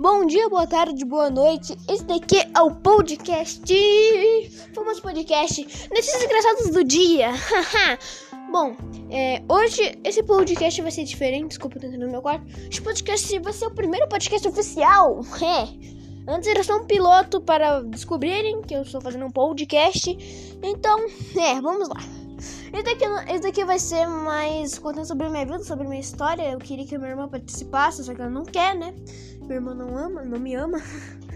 Bom dia, boa tarde, boa noite. Esse daqui é o podcast. Famoso podcast. Notícias engraçadas do dia. Bom, é, hoje esse podcast vai ser diferente. Desculpa, eu tô entrando no meu quarto. Esse podcast vai ser o primeiro podcast oficial. É. Antes era só um piloto para descobrirem que eu estou fazendo um podcast. Então, é, vamos lá. Esse daqui, esse daqui vai ser mais contando sobre minha vida, sobre minha história. Eu queria que minha irmã participasse, só que ela não quer, né? Minha irmã não ama, não me ama.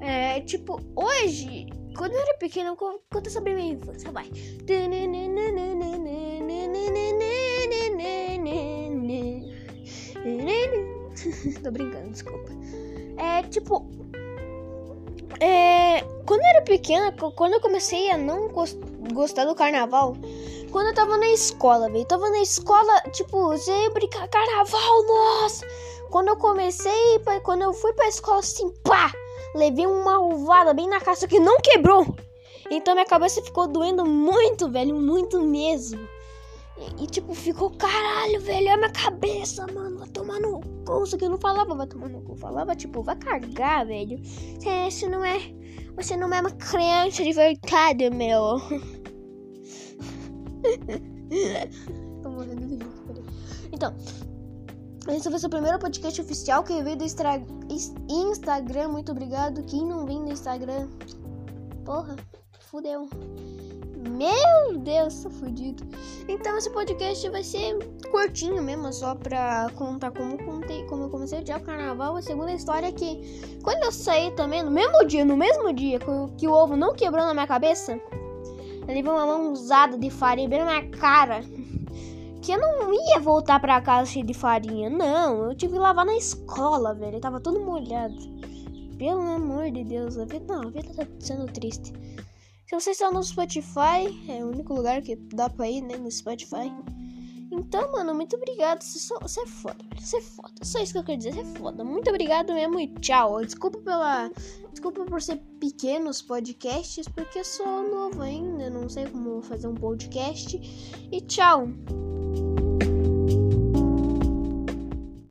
É, tipo, hoje, quando eu era pequena, eu conto sobre minha infância, vai. Tô brincando, desculpa. É, tipo, é, quando eu era pequena, quando eu comecei a não gostar do carnaval, quando eu tava na escola, velho. Tava na escola, tipo, sempre carnaval, nossa! Quando eu comecei, quando eu fui pra escola, assim, pá! Levei uma ovada bem na caça que não quebrou. Então minha cabeça ficou doendo muito, velho, muito mesmo. E, e tipo, ficou caralho, velho, é minha cabeça, mano. Vai tomar no cu. Isso que eu não falava, vai tomar no cu. Falava, tipo, vai cagar, velho. Você não é. Você não é uma criança de verdade, meu. Tô morrendo de rir, peraí. Então, esse ser o primeiro podcast oficial que veio do Instra... Instagram. Muito obrigado. Quem não vem no Instagram, porra, fudeu. Meu Deus, tô fudido. Então esse podcast vai ser curtinho mesmo, só pra contar como, contei, como eu comecei dia o carnaval. A segunda história é que quando eu saí também, no mesmo dia, no mesmo dia que o ovo não quebrou na minha cabeça, levei uma mãozada de farinha bem na minha cara. Que eu não ia voltar pra casa cheio de farinha. Não, eu tive que lavar na escola, velho. Eu tava todo molhado. Pelo amor de Deus, a vida, não, a vida tá sendo triste. Se você está no Spotify, é o único lugar que dá pra ir, né? No Spotify. Então, mano, muito obrigado. Você, é foda. Você é foda. Só isso que eu quero dizer. Você é foda. Muito obrigado mesmo e tchau. Desculpa pela. Desculpa por ser pequenos podcasts, porque eu sou novo ainda. Não sei como fazer um podcast. E tchau.